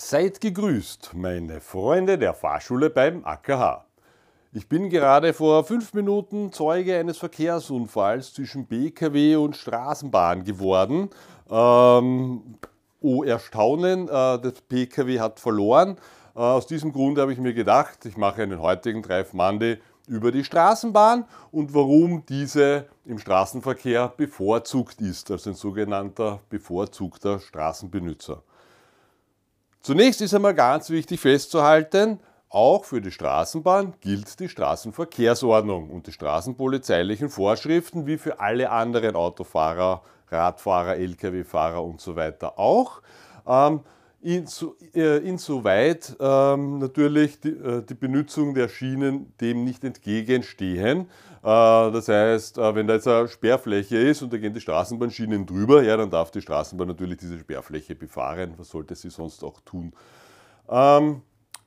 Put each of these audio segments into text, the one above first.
Seid gegrüßt, meine Freunde der Fahrschule beim AKH. Ich bin gerade vor fünf Minuten Zeuge eines Verkehrsunfalls zwischen BKW und Straßenbahn geworden. Ähm, oh, Erstaunen, äh, das BKW hat verloren. Äh, aus diesem Grund habe ich mir gedacht, ich mache einen heutigen Drive Monday über die Straßenbahn und warum diese im Straßenverkehr bevorzugt ist, also ein sogenannter bevorzugter Straßenbenutzer. Zunächst ist einmal ganz wichtig festzuhalten, auch für die Straßenbahn gilt die Straßenverkehrsordnung und die straßenpolizeilichen Vorschriften wie für alle anderen Autofahrer, Radfahrer, Lkw-Fahrer und so weiter auch. Ähm, Inso, äh, insoweit ähm, natürlich die, äh, die, Benutzung der Schienen dem nicht entgegenstehen. Äh, das heißt, äh, wenn da jetzt eine Sperrfläche ist und da gehen die Straßenbahnschienen drüber, ja, dann darf die Straßenbahn natürlich diese Sperrfläche befahren. Was sollte sie sonst auch tun? Ähm,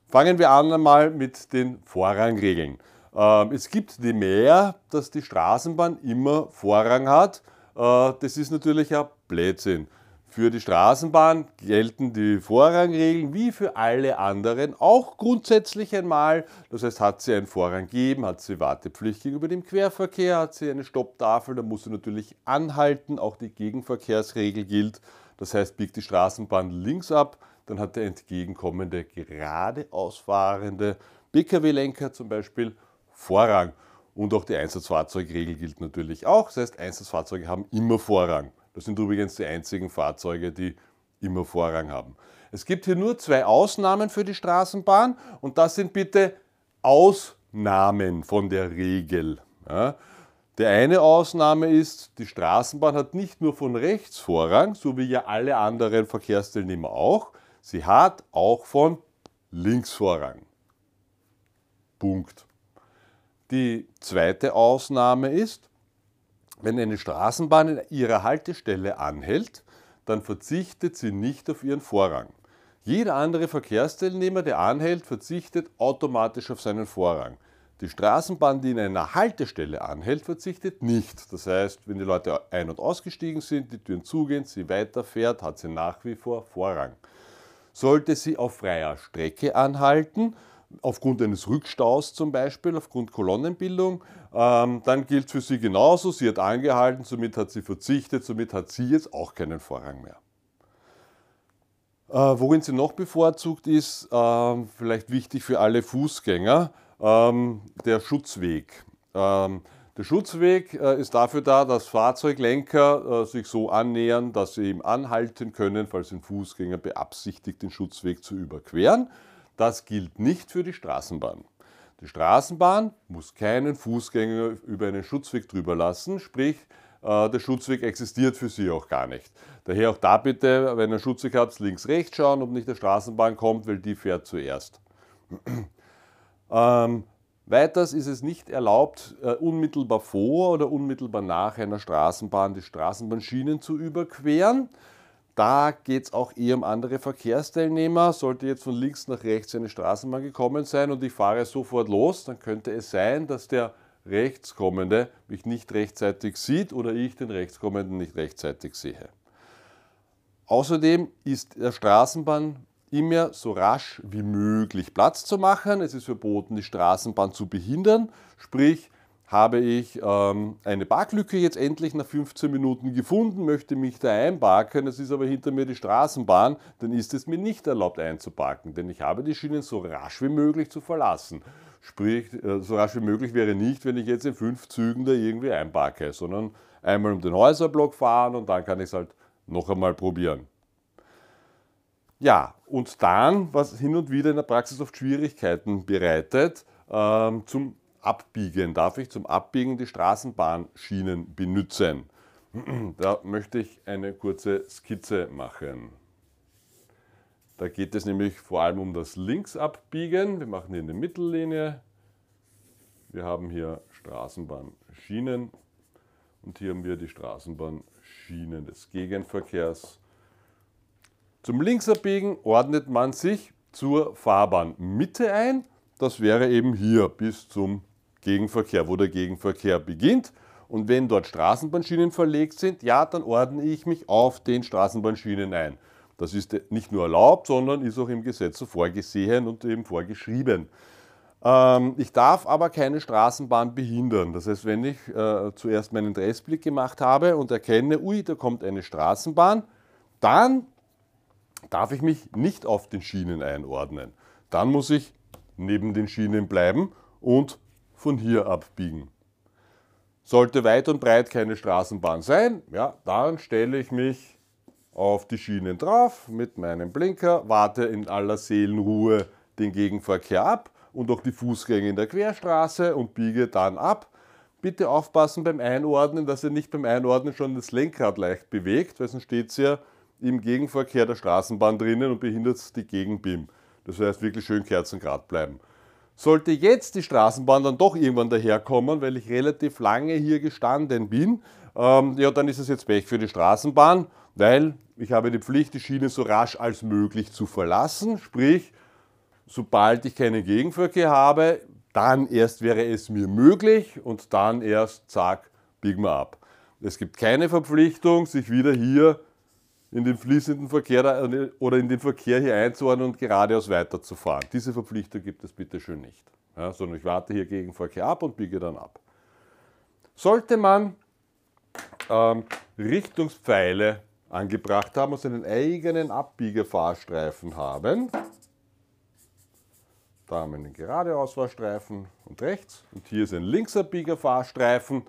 fangen wir an einmal mit den Vorrangregeln. Ähm, es gibt die mehr, dass die Straßenbahn immer Vorrang hat. Äh, das ist natürlich ein Blödsinn. Für die Straßenbahn gelten die Vorrangregeln wie für alle anderen auch grundsätzlich einmal. Das heißt, hat sie einen Vorrang gegeben, hat sie Wartepflicht gegenüber dem Querverkehr, hat sie eine Stopptafel, dann muss sie natürlich anhalten. Auch die Gegenverkehrsregel gilt. Das heißt, biegt die Straßenbahn links ab, dann hat der entgegenkommende geradeausfahrende Pkw-Lenker zum Beispiel Vorrang. Und auch die Einsatzfahrzeugregel gilt natürlich auch. Das heißt, Einsatzfahrzeuge haben immer Vorrang. Das sind übrigens die einzigen Fahrzeuge, die immer Vorrang haben. Es gibt hier nur zwei Ausnahmen für die Straßenbahn und das sind bitte Ausnahmen von der Regel. Ja. Die eine Ausnahme ist, die Straßenbahn hat nicht nur von rechts Vorrang, so wie ja alle anderen Verkehrsteilnehmer auch, sie hat auch von links Vorrang. Punkt. Die zweite Ausnahme ist, wenn eine Straßenbahn in ihrer Haltestelle anhält, dann verzichtet sie nicht auf ihren Vorrang. Jeder andere Verkehrsteilnehmer, der anhält, verzichtet automatisch auf seinen Vorrang. Die Straßenbahn, die in einer Haltestelle anhält, verzichtet nicht. Das heißt, wenn die Leute ein- und ausgestiegen sind, die Türen zugehen, sie weiterfährt, hat sie nach wie vor Vorrang. Sollte sie auf freier Strecke anhalten, aufgrund eines Rückstaus zum Beispiel, aufgrund Kolonnenbildung, ähm, dann gilt für sie genauso, sie hat angehalten, somit hat sie verzichtet, somit hat sie jetzt auch keinen Vorrang mehr. Äh, worin sie noch bevorzugt ist, äh, vielleicht wichtig für alle Fußgänger, ähm, der Schutzweg. Ähm, der Schutzweg äh, ist dafür da, dass Fahrzeuglenker äh, sich so annähern, dass sie eben anhalten können, falls ein Fußgänger beabsichtigt, den Schutzweg zu überqueren. Das gilt nicht für die Straßenbahn. Die Straßenbahn muss keinen Fußgänger über einen Schutzweg drüber lassen, sprich, äh, der Schutzweg existiert für sie auch gar nicht. Daher auch da bitte, wenn ihr einen Schutzweg habt, links, rechts schauen, ob nicht der Straßenbahn kommt, weil die fährt zuerst. ähm, weiters ist es nicht erlaubt, äh, unmittelbar vor oder unmittelbar nach einer Straßenbahn die Straßenbahnschienen zu überqueren. Da geht es auch eher um andere Verkehrsteilnehmer. Sollte jetzt von links nach rechts eine Straßenbahn gekommen sein und ich fahre sofort los, dann könnte es sein, dass der Rechtskommende mich nicht rechtzeitig sieht oder ich den Rechtskommenden nicht rechtzeitig sehe. Außerdem ist der Straßenbahn immer so rasch wie möglich Platz zu machen. Es ist verboten, die Straßenbahn zu behindern, sprich habe ich ähm, eine Parklücke jetzt endlich nach 15 Minuten gefunden, möchte mich da einparken, es ist aber hinter mir die Straßenbahn, dann ist es mir nicht erlaubt einzuparken, denn ich habe die Schienen so rasch wie möglich zu verlassen. Sprich, äh, so rasch wie möglich wäre nicht, wenn ich jetzt in fünf Zügen da irgendwie einparke, sondern einmal um den Häuserblock fahren und dann kann ich es halt noch einmal probieren. Ja, und dann, was hin und wieder in der Praxis oft Schwierigkeiten bereitet, ähm, zum Abbiegen. Darf ich zum Abbiegen die Straßenbahnschienen benutzen? Da möchte ich eine kurze Skizze machen. Da geht es nämlich vor allem um das Linksabbiegen. Wir machen hier eine Mittellinie. Wir haben hier Straßenbahnschienen und hier haben wir die Straßenbahnschienen des Gegenverkehrs. Zum Linksabbiegen ordnet man sich zur Fahrbahnmitte ein. Das wäre eben hier bis zum Gegenverkehr, wo der Gegenverkehr beginnt. Und wenn dort Straßenbahnschienen verlegt sind, ja, dann ordne ich mich auf den Straßenbahnschienen ein. Das ist nicht nur erlaubt, sondern ist auch im Gesetz so vorgesehen und eben vorgeschrieben. Ähm, ich darf aber keine Straßenbahn behindern. Das heißt, wenn ich äh, zuerst meinen Dressblick gemacht habe und erkenne, ui, da kommt eine Straßenbahn, dann darf ich mich nicht auf den Schienen einordnen. Dann muss ich neben den Schienen bleiben und von hier abbiegen. Sollte weit und breit keine Straßenbahn sein, ja, dann stelle ich mich auf die Schienen drauf mit meinem Blinker, warte in aller Seelenruhe den Gegenverkehr ab und auch die Fußgänger in der Querstraße und biege dann ab. Bitte aufpassen beim Einordnen, dass ihr nicht beim Einordnen schon das Lenkrad leicht bewegt, weil sonst steht es ja im Gegenverkehr der Straßenbahn drinnen und behindert die Gegenbim. Das heißt, wirklich schön kerzengrad bleiben. Sollte jetzt die Straßenbahn dann doch irgendwann daherkommen, weil ich relativ lange hier gestanden bin, ähm, ja, dann ist es jetzt Pech für die Straßenbahn, weil ich habe die Pflicht, die Schiene so rasch als möglich zu verlassen. Sprich, sobald ich keinen Gegenverkehr habe, dann erst wäre es mir möglich und dann erst, zack, biegen wir ab. Es gibt keine Verpflichtung, sich wieder hier in den fließenden Verkehr oder in den Verkehr hier einzuordnen und geradeaus weiterzufahren. Diese Verpflichtung gibt es bitte schön nicht. Ja, sondern ich warte hier gegen Verkehr ab und biege dann ab. Sollte man ähm, Richtungspfeile angebracht haben, also einen eigenen Abbiegefahrstreifen haben, da haben wir einen geradeausfahrstreifen und rechts und hier ist ein Linksabbiegerfahrstreifen.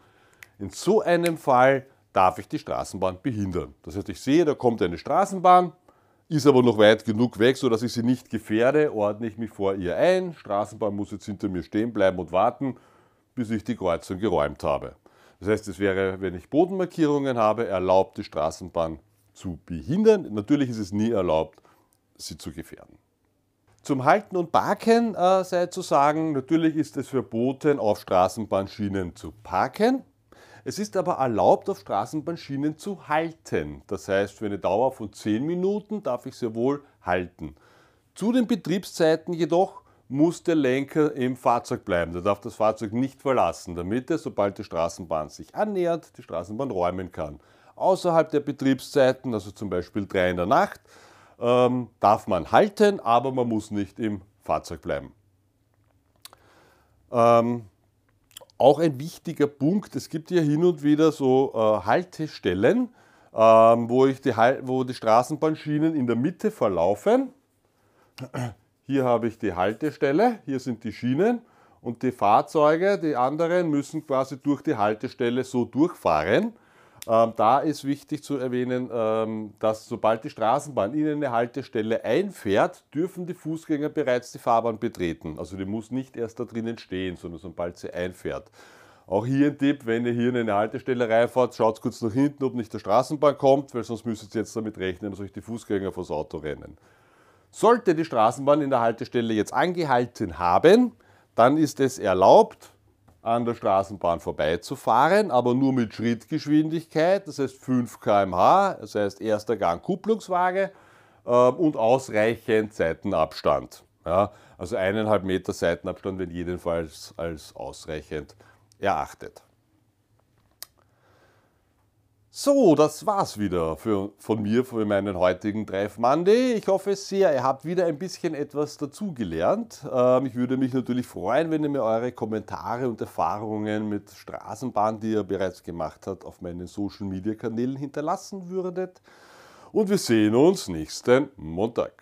In so einem Fall darf ich die Straßenbahn behindern. Das heißt, ich sehe, da kommt eine Straßenbahn, ist aber noch weit genug weg, sodass ich sie nicht gefährde, ordne ich mich vor ihr ein. Straßenbahn muss jetzt hinter mir stehen bleiben und warten, bis ich die Kreuzung geräumt habe. Das heißt, es wäre, wenn ich Bodenmarkierungen habe, erlaubt, die Straßenbahn zu behindern. Natürlich ist es nie erlaubt, sie zu gefährden. Zum Halten und Parken äh, sei zu sagen, natürlich ist es verboten, auf Straßenbahnschienen zu parken. Es ist aber erlaubt, auf Straßenbahnschienen zu halten. Das heißt, für eine Dauer von 10 Minuten darf ich sehr wohl halten. Zu den Betriebszeiten jedoch muss der Lenker im Fahrzeug bleiben. Der darf das Fahrzeug nicht verlassen, damit er, sobald die Straßenbahn sich annähert, die Straßenbahn räumen kann. Außerhalb der Betriebszeiten, also zum Beispiel 3 in der Nacht, ähm, darf man halten, aber man muss nicht im Fahrzeug bleiben. Ähm, auch ein wichtiger Punkt, es gibt ja hin und wieder so äh, Haltestellen, ähm, wo, ich die, wo die Straßenbahnschienen in der Mitte verlaufen. Hier habe ich die Haltestelle, hier sind die Schienen und die Fahrzeuge, die anderen, müssen quasi durch die Haltestelle so durchfahren. Ähm, da ist wichtig zu erwähnen, ähm, dass sobald die Straßenbahn in eine Haltestelle einfährt, dürfen die Fußgänger bereits die Fahrbahn betreten. Also die muss nicht erst da drinnen stehen, sondern sobald sie einfährt. Auch hier ein Tipp, wenn ihr hier in eine Haltestelle reinfahrt, schaut kurz nach hinten, ob nicht der Straßenbahn kommt, weil sonst müsstet ihr jetzt damit rechnen, dass euch die Fußgänger vors Auto rennen. Sollte die Straßenbahn in der Haltestelle jetzt angehalten haben, dann ist es erlaubt, an der Straßenbahn vorbeizufahren, aber nur mit Schrittgeschwindigkeit, das heißt 5 km/h, das heißt erster Gang Kupplungswaage äh, und ausreichend Seitenabstand. Ja, also eineinhalb Meter Seitenabstand wird jedenfalls als ausreichend erachtet. So, das war's wieder für, von mir für meinen heutigen Drive Monday. Ich hoffe sehr, ihr habt wieder ein bisschen etwas dazugelernt. Ähm, ich würde mich natürlich freuen, wenn ihr mir eure Kommentare und Erfahrungen mit Straßenbahn, die ihr bereits gemacht habt, auf meinen Social Media Kanälen hinterlassen würdet. Und wir sehen uns nächsten Montag.